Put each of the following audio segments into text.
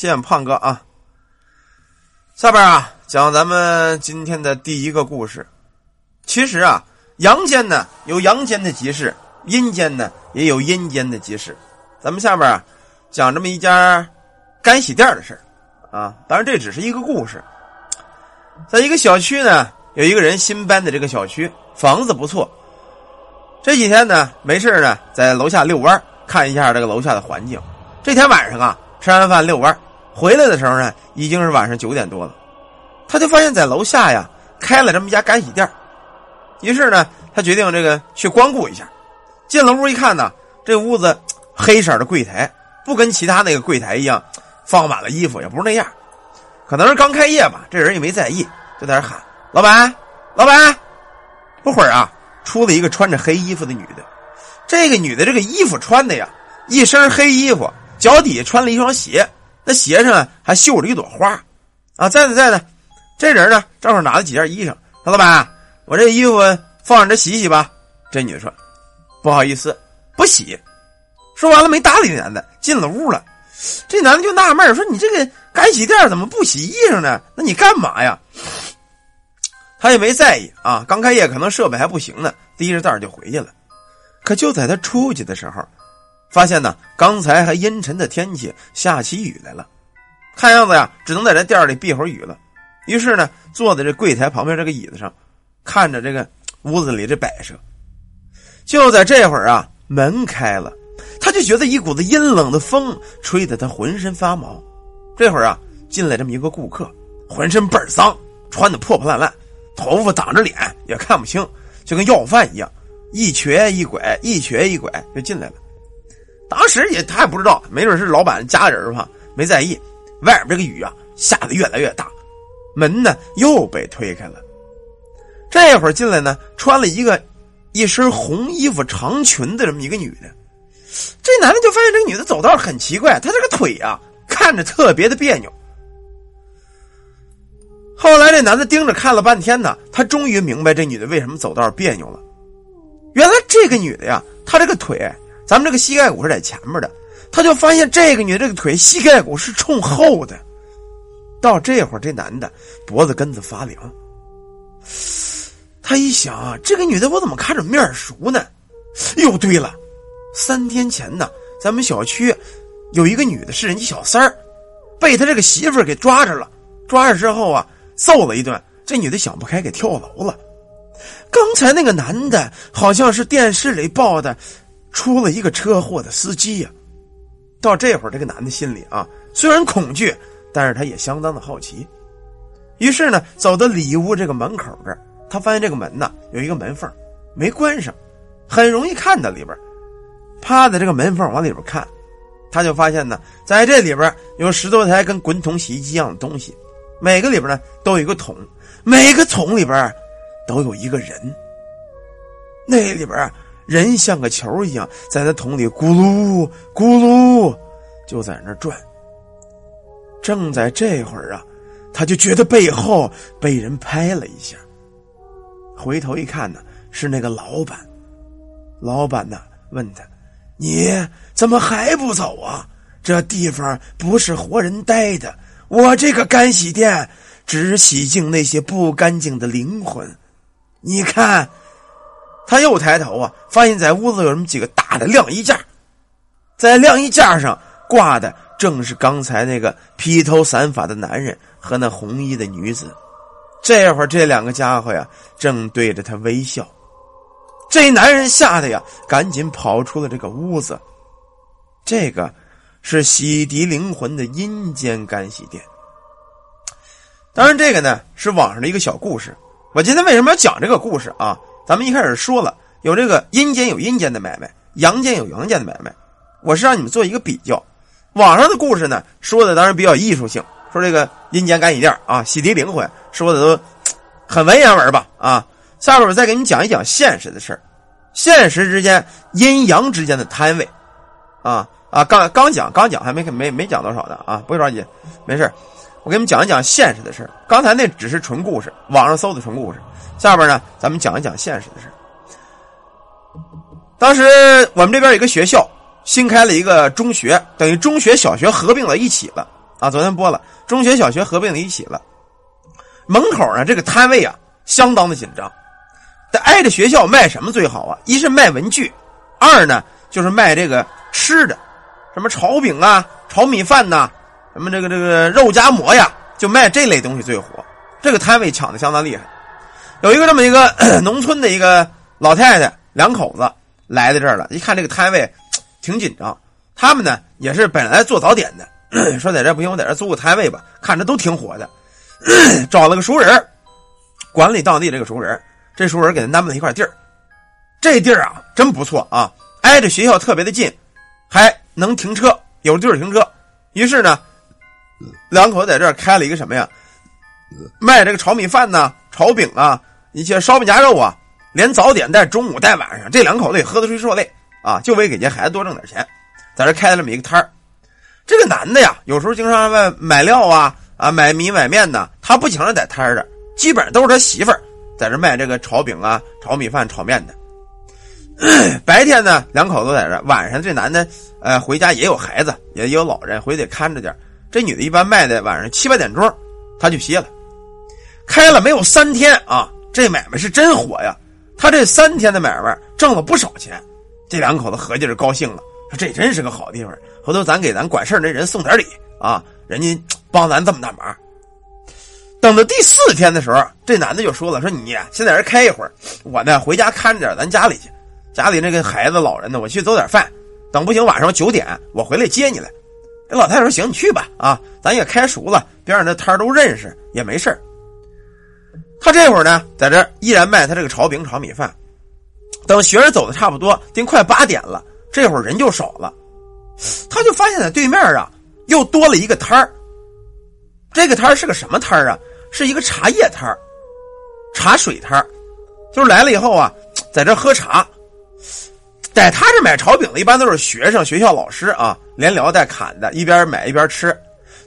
见胖哥啊。下边啊，讲咱们今天的第一个故事。其实啊，阳间呢有阳间的集市，阴间呢也有阴间的集市。咱们下边啊，讲这么一家干洗店的事啊。当然，这只是一个故事。在一个小区呢，有一个人新搬的这个小区，房子不错。这几天呢，没事呢，在楼下遛弯，看一下这个楼下的环境。这天晚上啊，吃完饭遛弯，回来的时候呢，已经是晚上九点多了。他就发现，在楼下呀，开了这么一家干洗店。于是呢，他决定这个去光顾一下。进了屋一看呢，这屋子黑色的柜台，不跟其他那个柜台一样，放满了衣服，也不是那样。可能是刚开业吧，这人也没在意，就在那喊：“老板，老板！”不会儿啊。出了一个穿着黑衣服的女的，这个女的这个衣服穿的呀，一身黑衣服，脚底下穿了一双鞋，那鞋上还绣着一朵花，啊，在呢在呢，这人呢正好拿了几件衣裳，老板，我这衣服放这洗洗吧。这女的说：“不好意思，不洗。”说完了没搭理这男的，进了屋了。这男的就纳闷说：“你这个干洗店怎么不洗衣裳呢？那你干嘛呀？”他也没在意啊，刚开业可能设备还不行呢，提着袋就回去了。可就在他出去的时候，发现呢，刚才还阴沉的天气下起雨来了。看样子呀，只能在这店里避会儿雨了。于是呢，坐在这柜台旁边这个椅子上，看着这个屋子里这摆设。就在这会儿啊，门开了，他就觉得一股子阴冷的风吹得他浑身发毛。这会儿啊，进来这么一个顾客，浑身倍儿脏，穿的破破烂烂。头发挡着脸也看不清，就跟要饭一样，一瘸一拐，一瘸一拐就进来了。当时也他也不知道，没准是老板家人吧，没在意。外边这个雨啊下的越来越大，门呢又被推开了。这会儿进来呢，穿了一个一身红衣服长裙的这么一个女的。这男的就发现这个女的走道很奇怪，她这个腿啊看着特别的别扭。后来，这男的盯着看了半天呢，他终于明白这女的为什么走道别扭了。原来这个女的呀，她这个腿，咱们这个膝盖骨是在前面的，他就发现这个女的这个腿膝盖骨是冲后的。到这会儿，这男的脖子根子发凉。他一想啊，这个女的我怎么看着面熟呢？哟，对了，三天前呢，咱们小区有一个女的是人家小三儿，被他这个媳妇儿给抓着了，抓着之后啊。揍了一顿，这女的想不开，给跳楼了。刚才那个男的，好像是电视里报的，出了一个车祸的司机呀。到这会儿，这个男的心里啊，虽然恐惧，但是他也相当的好奇。于是呢，走到里屋这个门口这儿，他发现这个门呢有一个门缝，没关上，很容易看到里边。趴在这个门缝往里边看，他就发现呢，在这里边有十多台跟滚筒洗衣机一样的东西。每个里边呢都有一个桶，每个桶里边都有一个人。那里边人像个球一样，在那桶里咕噜咕噜就在那转。正在这会儿啊，他就觉得背后被人拍了一下，回头一看呢，是那个老板。老板呢问他：“你怎么还不走啊？这地方不是活人待的。”我这个干洗店只洗净那些不干净的灵魂。你看，他又抬头啊，发现在屋子有这么几个大的晾衣架，在晾衣架上挂的正是刚才那个披头散发的男人和那红衣的女子。这会儿，这两个家伙呀，正对着他微笑。这男人吓得呀，赶紧跑出了这个屋子。这个。是洗涤灵魂的阴间干洗店。当然，这个呢是网上的一个小故事。我今天为什么要讲这个故事啊？咱们一开始说了，有这个阴间有阴间的买卖，阳间有阳间的买卖。我是让你们做一个比较。网上的故事呢，说的当然比较艺术性，说这个阴间干洗店啊，洗涤灵魂，说的都很文言文吧啊。下边我再给你讲一讲现实的事现实之间阴阳之间的摊位啊。啊，刚刚讲，刚讲，还没没没讲多少呢啊！不用着急，没事我给你们讲一讲现实的事刚才那只是纯故事，网上搜的纯故事。下边呢，咱们讲一讲现实的事当时我们这边有一个学校新开了一个中学，等于中学、小学合并到一起了。啊，昨天播了，中学小学合并在一起了。门口呢，这个摊位啊，相当的紧张。得挨着学校卖什么最好啊？一是卖文具，二呢就是卖这个吃的，什么炒饼啊、炒米饭呐，什么这个这个肉夹馍呀，就卖这类东西最火。这个摊位抢的相当厉害。有一个这么一个 农村的一个老太太两口子来到这儿了，一看这个摊位挺紧张，他们呢也是本来做早点的，说在这不行，我在这租个摊位吧，看着都挺火的。找了个熟人管理当地这个熟人这熟人给他安排了一块地儿，这地儿啊真不错啊，挨着学校特别的近，还能停车，有地儿停车。于是呢，两口子在这儿开了一个什么呀？卖这个炒米饭呐、炒饼啊、一些烧饼夹肉啊，连早点带中午带晚上，这两口子也喝得睡受累啊，就为给这孩子多挣点钱，在这开了这么一个摊儿。这个男的呀，有时候经常外买料啊。啊，买米买面呢，他不请人在摊儿的，基本上都是他媳妇儿在这卖这个炒饼啊、炒米饭、炒面的。白天呢，两口子在这，晚上这男的，呃，回家也有孩子，也有老人，回去得看着点。这女的一般卖的晚上七八点钟，他就歇了。开了没有三天啊，这买卖是真火呀！他这三天的买卖挣了不少钱，这两口子合计着高兴了，说这真是个好地方，回头咱给咱管事那人送点礼啊，人家。帮咱这么大忙，等到第四天的时候，这男的就说了：“说你先在这开一会儿，我呢回家看着点咱家里去，家里那个孩子老人呢，我去做点饭。等不行，晚上九点我回来接你来。”这老太太说：“行，你去吧，啊，咱也开熟了，边上那摊都认识，也没事他这会儿呢，在这依然卖他这个炒饼、炒米饭。等学生走的差不多，经快八点了，这会儿人就少了，他就发现在对面啊，又多了一个摊儿。这个摊是个什么摊啊？是一个茶叶摊茶水摊就是来了以后啊，在这喝茶。在他这买炒饼的，一般都是学生、学校老师啊，连聊带侃的，一边买一边吃。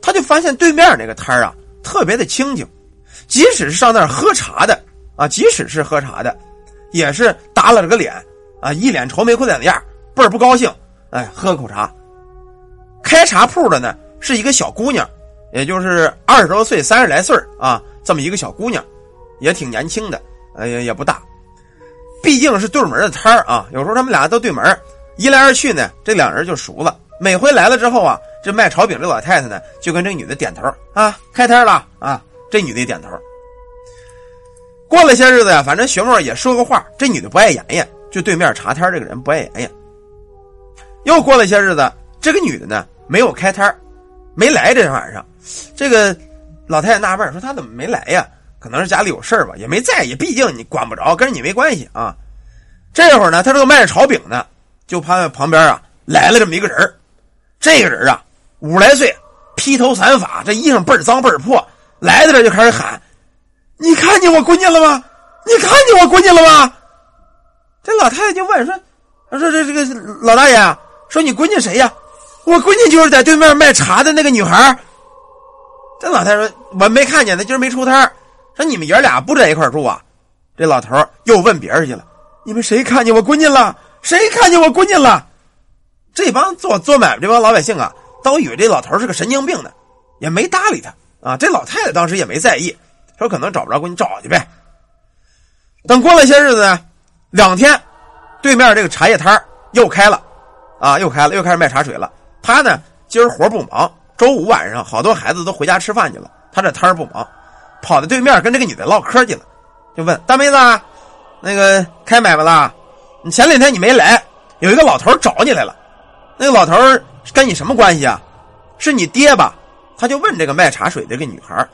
他就发现对面那个摊啊，特别的清静，即使是上那儿喝茶的啊，即使是喝茶的，也是耷拉着个脸啊，一脸愁眉苦脸的样倍儿不高兴。哎，喝口茶。开茶铺的呢，是一个小姑娘。也就是二十多岁、三十来岁啊，这么一个小姑娘，也挺年轻的，呃，也也不大。毕竟是对门的摊啊，有时候他们俩都对门，一来二去呢，这两人就熟了。每回来了之后啊，这卖炒饼这老太太呢，就跟这女的点头啊，开摊了啊，这女的也点头。过了些日子呀，反正学妹也说过话，这女的不爱言言，就对面茶摊这个人不爱言言。又过了些日子，这个女的呢，没有开摊没来这天晚上。这个老太太纳闷说：“他怎么没来呀？可能是家里有事吧，也没在意。毕竟你管不着，跟你没关系啊。”这会儿呢，他正卖着炒饼呢，就怕旁边啊来了这么一个人这个人啊，五十来岁，披头散发，这衣裳倍儿脏倍儿破，来到这就开始喊：“你看见我闺女了吗？你看见我闺女了吗？”这老太太就问说：“说这这个老大爷，说你闺女谁呀？我闺女就是在对面卖茶的那个女孩。”这老太太说：“我没看见，她今儿没出摊说你们爷俩不在一块住啊？”这老头又问别人去了：“你们谁看见我闺女了？谁看见我闺女了？”这帮做做买卖这帮老百姓啊，都以为这老头是个神经病呢，也没搭理他啊。这老太太当时也没在意，说可能找不着闺女，找去呗。等过了些日子呢，两天，对面这个茶叶摊又开了，啊，又开了，又开始卖茶水了。他呢，今儿活不忙。周五晚上，好多孩子都回家吃饭去了，他这摊儿不忙，跑到对面跟这个女的唠嗑去了，就问大妹子，那个开买卖了？你前两天你没来，有一个老头找你来了，那个老头跟你什么关系啊？是你爹吧？他就问这个卖茶水的这个女孩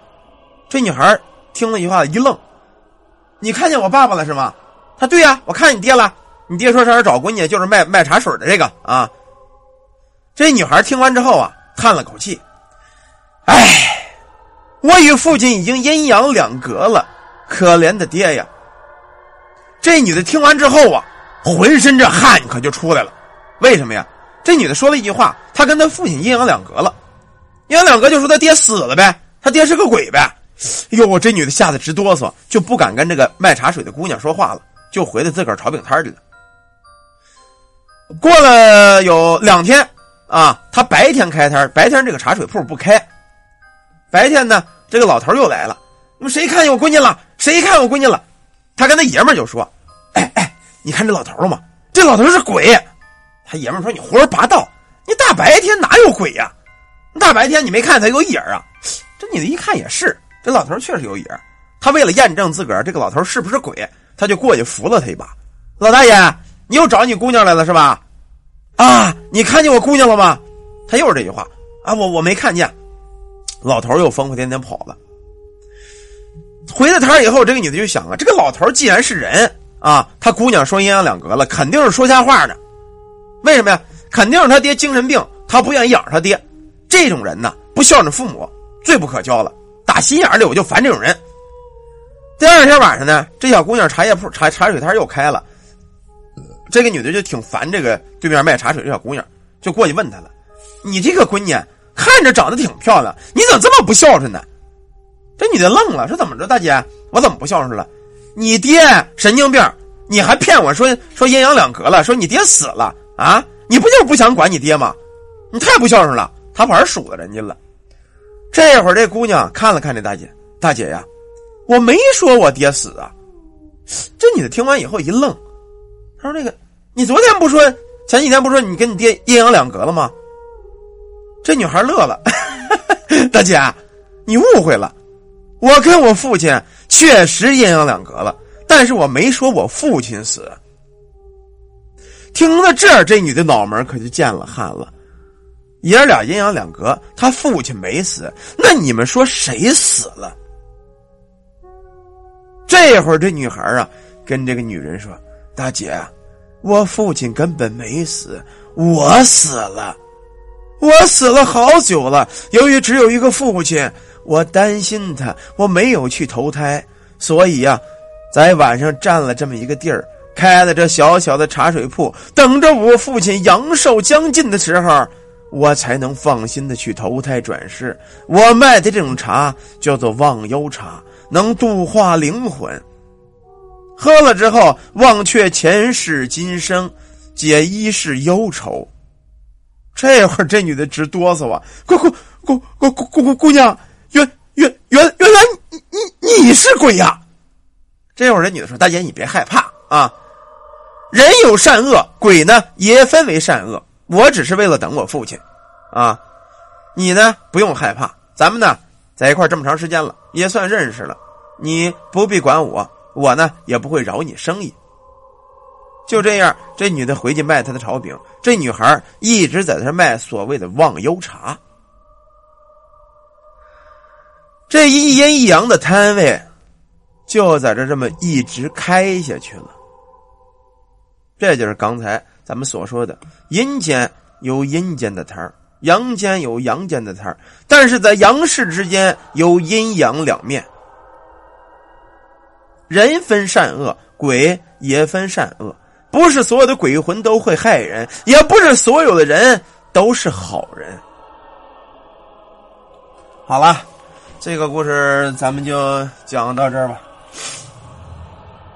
这女孩听了一句话一愣，你看见我爸爸了是吗？他对呀，我看你爹了，你爹说上这找闺女就是卖卖茶水的这个啊。这女孩听完之后啊。叹了口气，唉，我与父亲已经阴阳两隔了，可怜的爹呀！这女的听完之后啊，浑身这汗可就出来了。为什么呀？这女的说了一句话：“她跟她父亲阴阳两隔了。”阴阳两隔就说她爹死了呗，她爹是个鬼呗。哎呦，这女的吓得直哆嗦，就不敢跟这个卖茶水的姑娘说话了，就回到自个儿炒饼摊去了。过了有两天。啊，他白天开摊白天这个茶水铺不开，白天呢，这个老头又来了，你们谁看见我闺女了？谁看我闺女了？他跟他爷们就说：“哎哎，你看这老头了吗？这老头是鬼。”他爷们说：“你胡说八道！你大白天哪有鬼呀？大白天你没看他有影啊？”这女的一看也是，这老头确实有影他为了验证自个儿这个老头是不是鬼，他就过去扶了他一把。老大爷，你又找你姑娘来了是吧？啊，你看见我姑娘了吗？他又是这句话啊，我我没看见。老头又疯疯癫癫跑了。回到摊以后，这个女的就想啊，这个老头既然是人啊，他姑娘说阴阳两隔了，肯定是说瞎话呢。为什么呀？肯定是他爹精神病，他不愿意养他爹。这种人呢，不孝顺父母，最不可交了。打心眼里我就烦这种人。第二天晚上呢，这小姑娘茶叶铺茶茶水摊又开了，这个女的就挺烦这个对面卖茶水这小姑娘，就过去问她了：“你这个闺女看着长得挺漂亮，你怎么这么不孝顺呢？”这女的愣了，说：“怎么着，大姐，我怎么不孝顺了？你爹神经病，你还骗我说说阴阳两隔了，说你爹死了啊？你不就是不想管你爹吗？你太不孝顺了，他反而数落人家了。这会儿这姑娘看了看这大姐，大姐呀，我没说我爹死啊。这女的听完以后一愣，她说：‘这个，你昨天不说，前几天不说你跟你爹阴阳两隔了吗？’这女孩乐了，大姐，你误会了。”我跟我父亲确实阴阳两隔了，但是我没说我父亲死。听到这儿，这女的脑门可就见了汗了。爷俩阴阳两隔，他父亲没死，那你们说谁死了？这会儿，这女孩啊，跟这个女人说：“大姐，我父亲根本没死，我死了，我死了好久了。由于只有一个父亲。”我担心他，我没有去投胎，所以呀，在晚上占了这么一个地儿，开了这小小的茶水铺，等着我父亲阳寿将尽的时候，我才能放心的去投胎转世。我卖的这种茶叫做忘忧茶，能度化灵魂，喝了之后忘却前世今生，解一世忧愁。这会儿这女的直哆嗦啊！姑姑姑姑姑姑姑娘。原原原原来你你你是鬼呀！这会儿这女的说：“大姐，你别害怕啊，人有善恶，鬼呢也分为善恶。我只是为了等我父亲，啊，你呢不用害怕。咱们呢在一块这么长时间了，也算认识了。你不必管我，我呢也不会扰你生意。”就这样，这女的回去卖她的炒饼，这女孩一直在这卖所谓的忘忧茶。这一阴一阳的摊位，就在这这么一直开下去了。这就是刚才咱们所说的，阴间有阴间的摊，阳间有阳间的摊，但是在阳世之间有阴阳两面。人分善恶，鬼也分善恶，不是所有的鬼魂都会害人，也不是所有的人都是好人。好了。这个故事咱们就讲到这儿吧。